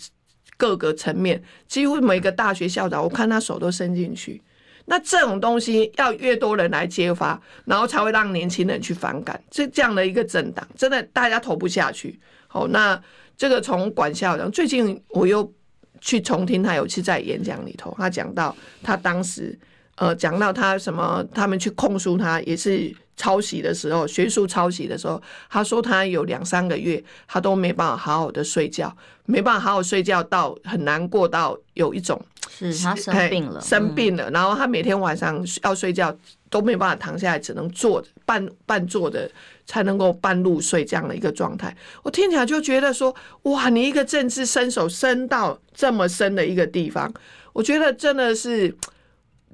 各个层面？几乎每个大学校长，我看他手都伸进去。那这种东西要越多人来揭发，然后才会让年轻人去反感。这这样的一个政党，真的大家投不下去。好，那这个从管校长，最近我又去重听他有一次在演讲里头，他讲到他当时呃讲到他什么，他们去控诉他也是抄袭的时候，学术抄袭的时候，他说他有两三个月他都没办法好好的睡觉，没办法好好睡觉到很难过到有一种。是他生病了，生病了，然后他每天晚上要睡觉都没有办法躺下来，只能坐着半半坐的才能够半入睡这样的一个状态。我听起来就觉得说，哇，你一个政治伸手伸到这么深的一个地方，我觉得真的是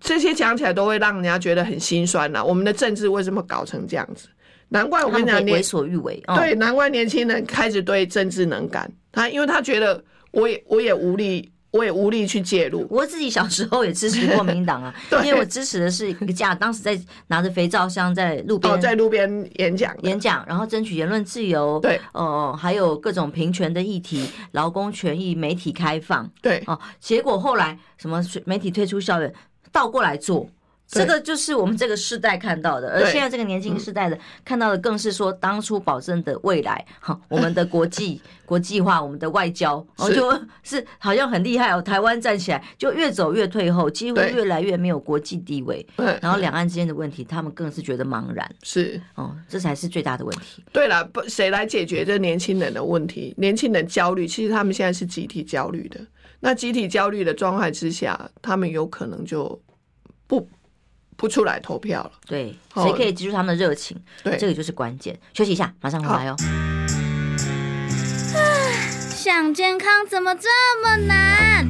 这些讲起来都会让人家觉得很心酸呐。我们的政治为什么搞成这样子？难怪我跟你讲，为所欲为。对，难怪年轻人开始对政治能感。他因为他觉得我也我也无力。我也无力去介入。我自己小时候也支持国民党啊，*laughs* 因为我支持的是一个架，当时在拿着肥皂箱在路边、哦，在路边演讲演讲，然后争取言论自由，对，哦、呃，还有各种平权的议题、劳工权益、媒体开放，对，哦，结果后来什么媒体退出校园，倒过来做。这个就是我们这个世代看到的，而现在这个年轻世代的看到的更是说，当初保证的未来，哈，我们的国际 *laughs* 国际化，我们的外交，然后就是好像很厉害哦。台湾站起来就越走越退后，几乎越来越没有国际地位。然后两岸之间的问题，他们更是觉得茫然。是哦，这才是最大的问题。对了，不，谁来解决这年轻人的问题？年轻人焦虑，其实他们现在是集体焦虑的。那集体焦虑的状态之下，他们有可能就不。不出来投票了，对，谁可以记住他们的热情？对，这个就是关键。休息一下，马上回来哦。*sighs* 想健康怎么这么难？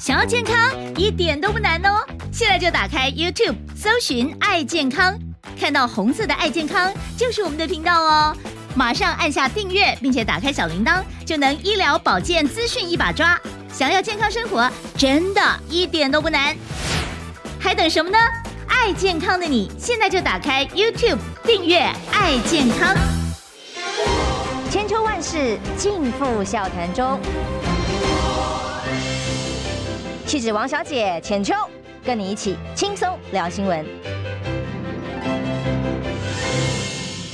想要健康一点都不难哦！现在就打开 YouTube，搜寻“爱健康”，看到红色的“爱健康”就是我们的频道哦。马上按下订阅，并且打开小铃铛，就能医疗保健资讯一把抓。想要健康生活，真的一点都不难，还等什么呢？爱健康的你，现在就打开 YouTube 订阅“爱健康”。千秋万世尽付笑谈中。气质王小姐浅秋，跟你一起轻松聊新闻。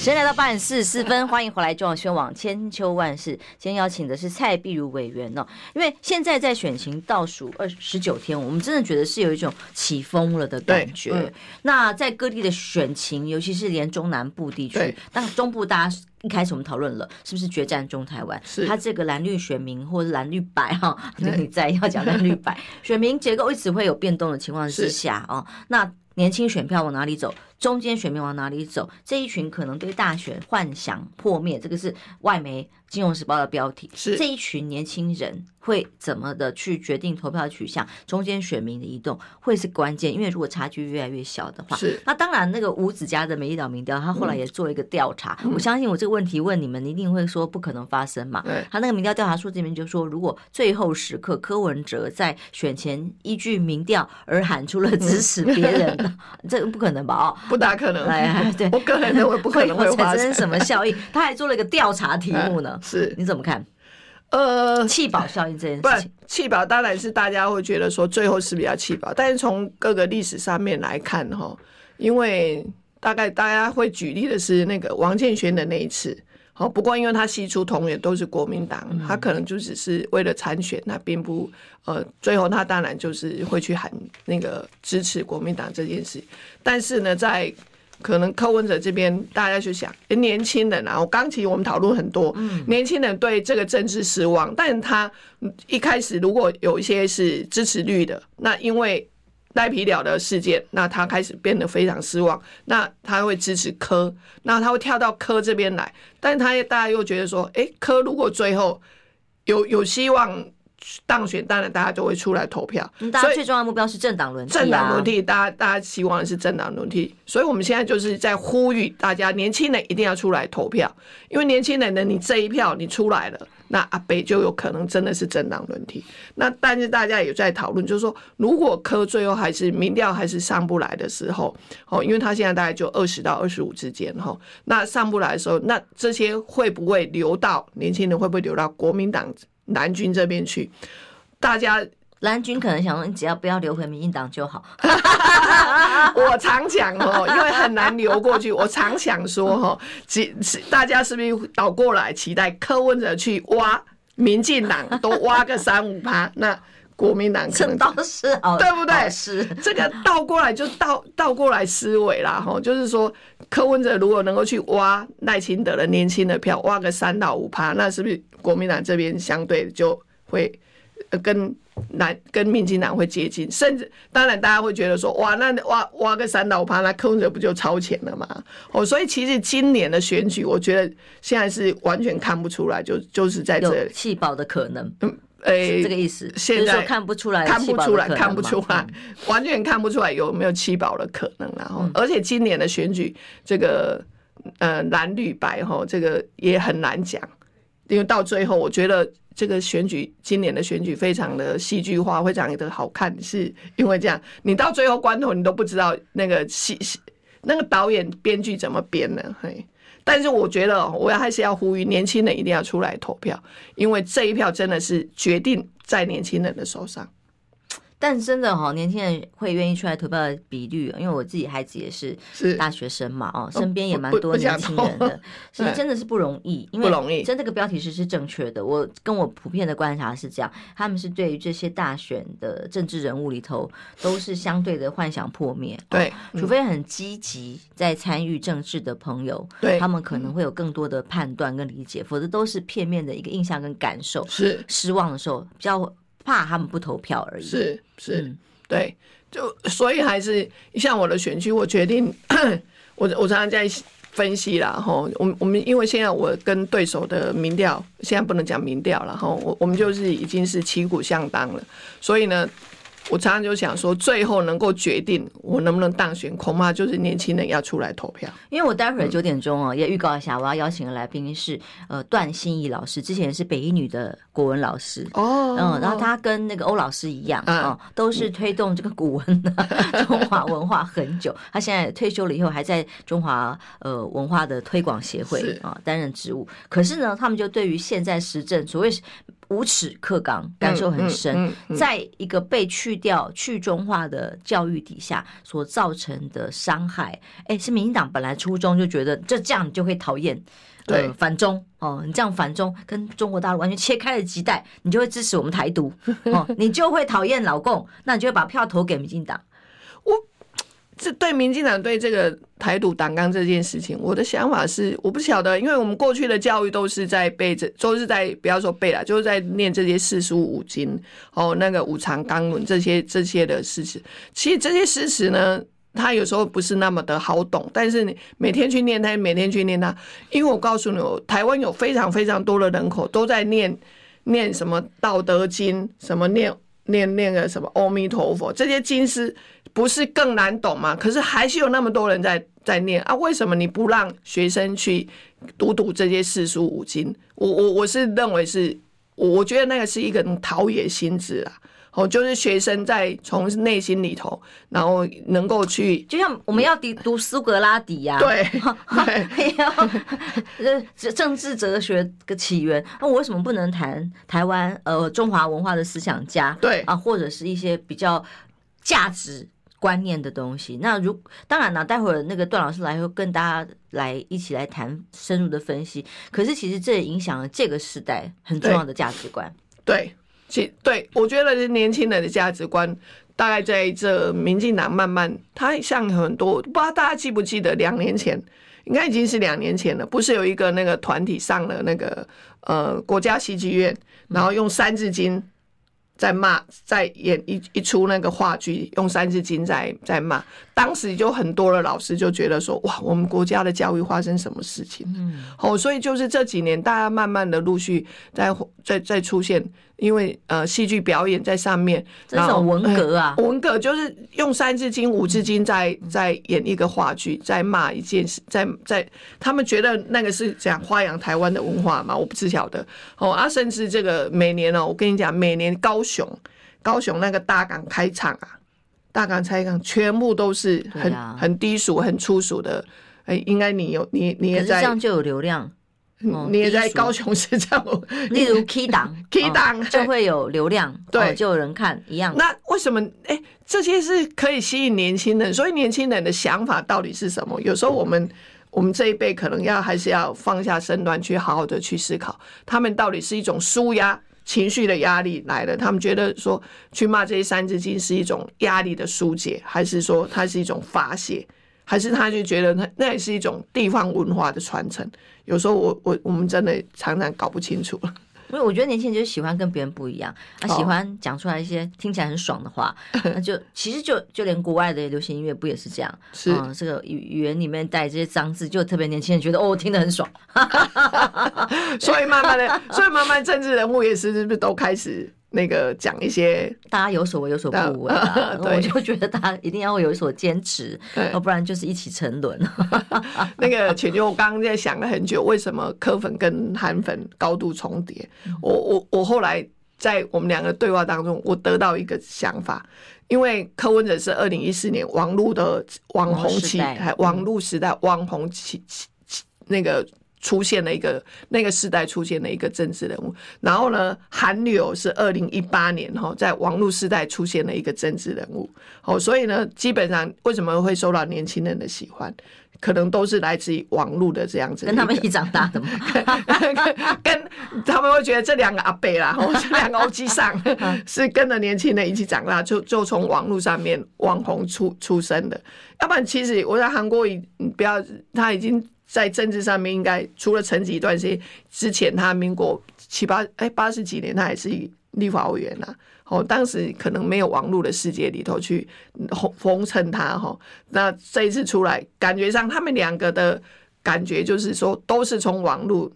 时间来到八点四十四分，欢迎回来中央新闻网千秋万世。今天邀请的是蔡碧如委员哦，因为现在在选情倒数二十九天，我们真的觉得是有一种起风了的感觉。嗯、那在各地的选情，尤其是连中南部地区，但中部大家一开始我们讨论了，是不是决战中台湾？是他这个蓝绿选民或者蓝绿白哈，你在要讲蓝绿白 *laughs* 选民结构一直会有变动的情况之下哦，那年轻选票往哪里走？中间选民往哪里走？这一群可能对大选幻想破灭，这个是外媒《金融时报》的标题。是这一群年轻人会怎么的去决定投票取向？中间选民的移动会是关键，因为如果差距越来越小的话，是那当然那个五子家的美丽岛民调，他后来也做了一个调查。嗯、我相信我这个问题问你们，你一定会说不可能发生嘛？对他那个民调调查书这边就说，如果最后时刻柯文哲在选前依据民调而喊出了支持别人，嗯、*laughs* 这个不可能吧？哦。不大可能，哎，对，*laughs* 我个人认为不可能会发生什么效应。他还做了一个调查题目呢，是，你怎么看？呃，弃保效应这件事弃保当然是大家会觉得说最后是比较弃保，但是从各个历史上面来看哈，因为大概大家会举例的是那个王建煊的那一次。好，不过因为他系出同源都是国民党，他可能就只是为了参选，他并不呃，最后他当然就是会去喊那个支持国民党这件事。但是呢，在可能柯文哲这边，大家去想，欸、年轻人啊，我刚其实我们讨论很多，年轻人对这个政治失望，但他一开始如果有一些是支持率的，那因为。赖皮了的事件，那他开始变得非常失望，那他会支持柯，那他会跳到柯这边来，但是他大家又觉得说，哎、欸，柯如果最后有有希望当选，当然大家就会出来投票。大家最重要的目标是政党轮替，政党轮替，大家大家希望的是政党轮替，所以我们现在就是在呼吁大家，年轻人一定要出来投票，因为年轻人呢，你这一票你出来了。那阿北就有可能真的是政党轮替。那但是大家也在讨论，就是说，如果科最后还是民调还是上不来的时候，哦，因为他现在大概就二十到二十五之间，哈，那上不来的时候，那这些会不会流到年轻人？会不会流到国民党蓝军这边去？大家。蓝军可能想说，你只要不要流回民进党就好。*laughs* 我常讲哦，因为很难流过去。我常想说哈，大家是不是倒过来期待柯文哲去挖民进党，都挖个三五趴，*laughs* 那国民党可能倒是好，对不对？是这个倒过来就倒倒过来思维啦哈，就是说柯文哲如果能够去挖赖清德的年轻的票，挖个三到五趴，那是不是国民党这边相对就会跟？南跟民进党会接近，甚至当然大家会觉得说，哇，那挖挖个三到五趴，那柯文哲不就超前了吗？哦，所以其实今年的选举，我觉得现在是完全看不出来，就就是在这里弃保的可能，嗯，诶，这个意思，现在看不出来，看不出来，看不出来，完全看不出来有没有弃保的可能，然后，而且今年的选举这个。呃蓝绿白哈，这个也很难讲，因为到最后我觉得这个选举今年的选举非常的戏剧化，非常的好看，是因为这样，你到最后关头你都不知道那个戏戏那个导演编剧怎么编的，嘿。但是我觉得，我要还是要呼吁年轻人一定要出来投票，因为这一票真的是决定在年轻人的手上。但真的哈，年轻人会愿意出来投票的比率，因为我自己孩子也是大学生嘛，哦，身边也蛮多年轻人的，其实 *laughs* 真的是不容易，因为真这个标题是是正确的。我跟我普遍的观察是这样，他们是对于这些大选的政治人物里头，都是相对的幻想破灭。对，除非很积极在参与政治的朋友，对，他们可能会有更多的判断跟理解，否则都是片面的一个印象跟感受。是失望的时候比较。怕他们不投票而已。是是，嗯、对，就所以还是像我的选区，我决定，*coughs* 我我常常在分析啦，吼，我们我们因为现在我跟对手的民调，现在不能讲民调了，吼，我我们就是已经是旗鼓相当了，所以呢。我常常就想说，最后能够决定我能不能当选，恐怕就是年轻人要出来投票。因为我待会儿九点钟哦，也预告一下，我要邀请的来宾是呃段欣怡老师，之前是北一女的国文老师哦，嗯，然后他跟那个欧老师一样啊，都是推动这个古文的 *laughs* 中华文化很久。他现在退休了以后，还在中华呃文化的推广协会啊担任职务。可是呢，他们就对于现在时政所谓。无耻课纲感受很深，在一个被去掉去中化的教育底下所造成的伤害，哎，是民进党本来初衷就觉得这这样你就会讨厌，对，反中哦，你这样反中跟中国大陆完全切开了脐带，你就会支持我们台独 *laughs* 哦，你就会讨厌老共，那你就会把票投给民进党。这对民进党对这个台独党纲这件事情，我的想法是，我不晓得，因为我们过去的教育都是在背这，都是在不要说背了，就是在念这些四书五经哦，那个五常纲论这些这些的诗词。其实这些诗词呢，它有时候不是那么的好懂，但是你每天去念它，每天去念它，因为我告诉你，台湾有非常非常多的人口都在念念什么《道德经》，什么念念念个什么阿弥陀佛这些经诗。不是更难懂吗？可是还是有那么多人在在念啊！为什么你不让学生去读读这些四书五经？我我我是认为是，我我觉得那个是一个陶冶心智啊。哦，就是学生在从内心里头，然后能够去，就像我们要读读苏格拉底呀，对，对，*laughs* 政治哲学的起源。那我为什么不能谈台湾呃中华文化的思想家？对啊，或者是一些比较价值。观念的东西，那如当然了，待会儿那个段老师来会跟大家来一起来谈深入的分析。可是其实这也影响了这个时代很重要的价值观。对，其对我觉得年轻人的价值观，大概在这民进党慢慢，他像很多，不知道大家记不记得两年前，应该已经是两年前了，不是有一个那个团体上了那个呃国家戏剧院，然后用三字经。在骂，在演一一出那个话剧，用三字经在在骂，当时就很多的老师就觉得说，哇，我们国家的教育发生什么事情？嗯，好，所以就是这几年，大家慢慢的陆续在在在出现。因为呃，戏剧表演在上面，这种文革啊，文革就是用三字经、五字经在在演一个话剧，在骂一件事，在在他们觉得那个是讲发扬台湾的文化嘛？我不知晓得哦啊，甚至这个每年哦，我跟你讲，每年高雄高雄那个大港开场啊，大港开场全部都是很很低俗、很粗俗的。哎，应该你有你你也在，这样就有流量。你也在高雄市这样，例如 K 档，*laughs* K 档就会有流量，对，就有人看一样。那为什么？哎，这些是可以吸引年轻人，所以年轻人的想法到底是什么？有时候我们我们这一辈可能要还是要放下身段，去好好的去思考，他们到底是一种舒压情绪的压力来了，他们觉得说去骂这些三字经是一种压力的疏解，还是说它是一种发泄？还是他就觉得那那也是一种地方文化的传承。有时候我我我们真的常常搞不清楚了。因为我觉得年轻人就喜欢跟别人不一样，*laughs* 他喜欢讲出来一些听起来很爽的话。*laughs* 那就其实就就连国外的流行音乐不也是这样？是、嗯、这个语言里面带这些脏字，就特别年轻人觉得哦，听得很爽。*laughs* 所以慢慢的，所以慢慢政治人物也是是不是都开始？那个讲一些大家有所为有所不为啊，我就觉得大家一定要有所坚持，要不然就是一起沉沦。那个浅秋，我刚刚在想了很久，为什么柯粉跟韩粉高度重叠？我我我后来在我们两个对话当中，我得到一个想法，因为柯文哲是二零一四年网络的网红期，还网络时代网红期那个。出现了一个那个时代出现了一个政治人物，然后呢，韩流是二零一八年哈，在网络时代出现了一个政治人物，哦，所以呢，基本上为什么会受到年轻人的喜欢，可能都是来自于网络的这样子，跟他们一起长大的嘛，*laughs* 跟他们会觉得这两个阿伯啦，哦，这两个欧吉上 *laughs* 是跟着年轻人一起长大，就就从网络上面网红出出生的，要不然其实我在韩国，已不要他已经。在政治上面，应该除了曾几段时间之前，他民国七八哎八十几年，他还是立法委员呐。哦，当时可能没有网络的世界里头去封封称他哈。那这一次出来，感觉上他们两个的感觉就是说，都是从网络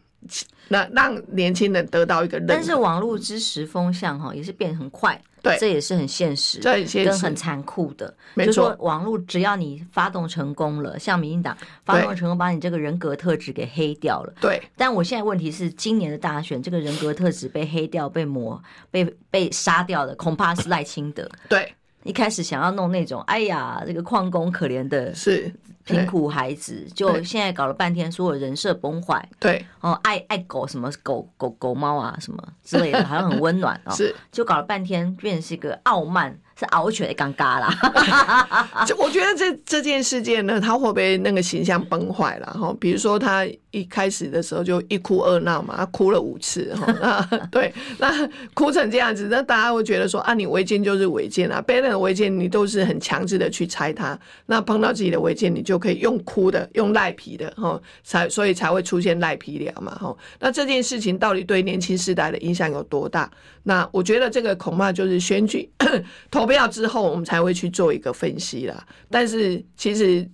那让年轻人得到一个认。但是网络支持风向哈也是变很快。对，这也是很现实，这很现实跟很残酷的。没错，就是说网络只要你发动成功了，像民进党发动成功，把你这个人格特质给黑掉了。对。但我现在问题是，今年的大选，这个人格特质被黑掉、被抹、被被杀掉的，恐怕是赖清德。对。一开始想要弄那种，哎呀，这个矿工可怜的，是。贫苦孩子，就现在搞了半天，说我人设崩坏。对，哦，爱爱狗什么狗狗狗猫啊什么之类的，好像很温暖哦。*laughs* 是，就搞了半天，变成是一个傲慢。是熬起来尴尬啦，*laughs* 就我觉得这这件事件呢，他会不会那个形象崩坏了哈？比如说他一开始的时候就一哭二闹嘛，他哭了五次哈。*laughs* 那对，那哭成这样子，那大家会觉得说啊，你违建就是违建啊，别人的违建你都是很强制的去拆它，那碰到自己的违建，你就可以用哭的，用赖皮的哈，才所以才会出现赖皮聊嘛哈。那这件事情到底对年轻世代的影响有多大？那我觉得这个恐怕就是选举 *coughs* 投。不要之后，我们才会去做一个分析啦。但是，其实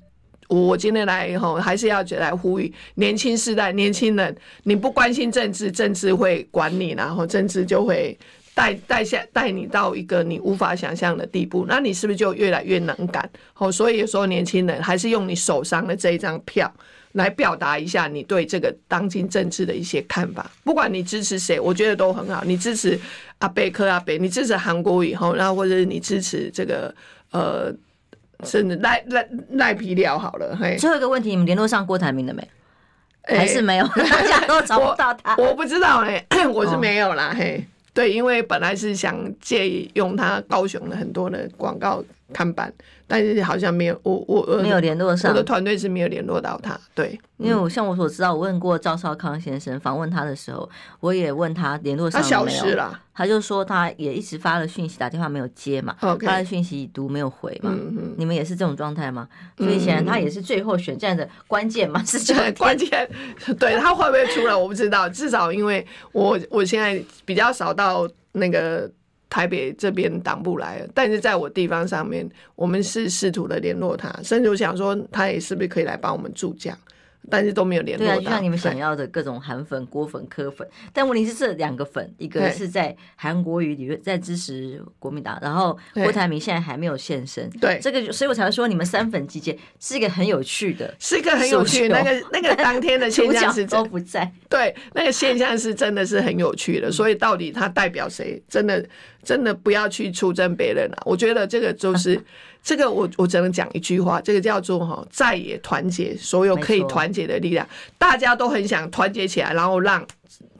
我今天来以后，还是要来呼吁年轻世代、年轻人，你不关心政治，政治会管你，然后政治就会带带下带你到一个你无法想象的地步。那你是不是就越来越能干？哦，所以有时候年轻人还是用你手上的这一张票。来表达一下你对这个当今政治的一些看法，不管你支持谁，我觉得都很好。你支持阿贝克阿贝，你支持韩国以后，然后或者是你支持这个呃，甚至赖赖赖皮聊好了。嘿，最后一个问题，你们联络上郭台铭了没？还是没有？*laughs* 大家都找不到他。我，*laughs* 我不知道哎，我是没有啦。哦、嘿，对，因为本来是想借用他高雄的很多的广告看板。但是好像没有，我我没有联络上，我的团队是没有联络到他。对，因为我像我所知道，我问过赵少康先生，访问他的时候，我也问他联络上没有，他消失了。他就说他也一直发了讯息，打电话没有接嘛，发了讯息已读没有回嘛。嗯你们也是这种状态吗？所以显然他也是最后选战的关键嘛，*laughs* 是这个关键。*laughs* 对，他会不会出来，我不知道。至少因为我我现在比较少到那个。台北这边党不来了，但是在我地方上面，我们是试图的联络他，甚至我想说他也是不是可以来帮我们助讲。但是都没有联络到。对啊，就像你们想要的各种韩粉、郭粉、科粉，但问题是这两个粉，一个是在韩国语里面在支持国民党，然后郭台铭现在还没有现身。对，这个，所以我才会说你们三粉集结是一个很有趣的，是一个很有趣的。那个那个当天的现象是 *laughs* 都不在。对，那个现象是真的是很有趣的。所以到底他代表谁？真的真的不要去出征别人了。我觉得这个就是。*laughs* 这个我我只能讲一句话，这个叫做哈，再也团结，所有可以团结的力量，大家都很想团结起来，然后让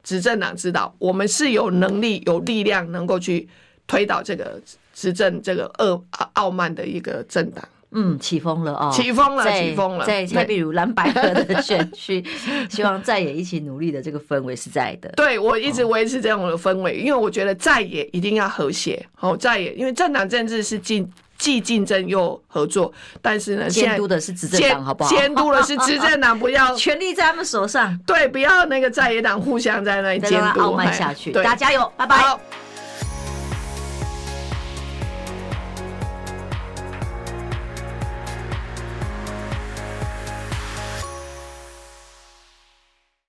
执政党知道，我们是有能力、有力量，能够去推倒这个执政这个恶傲慢的一个政党。嗯，起风了哦，起风了，起风了，在蔡壁如蓝白合的选区，希望在野一起努力的这个氛围是在的。对，我一直维持这样的氛围，因为我觉得在野一定要和谐。好，在野，因为政党政治是竞。既竞争又合作，但是呢，监督的是执政党，好不好？监督的是执政党，不要 *laughs* 权力在他们手上。对，不要那个在野党互相在那里监督，傲慢下去。大家加油，拜拜。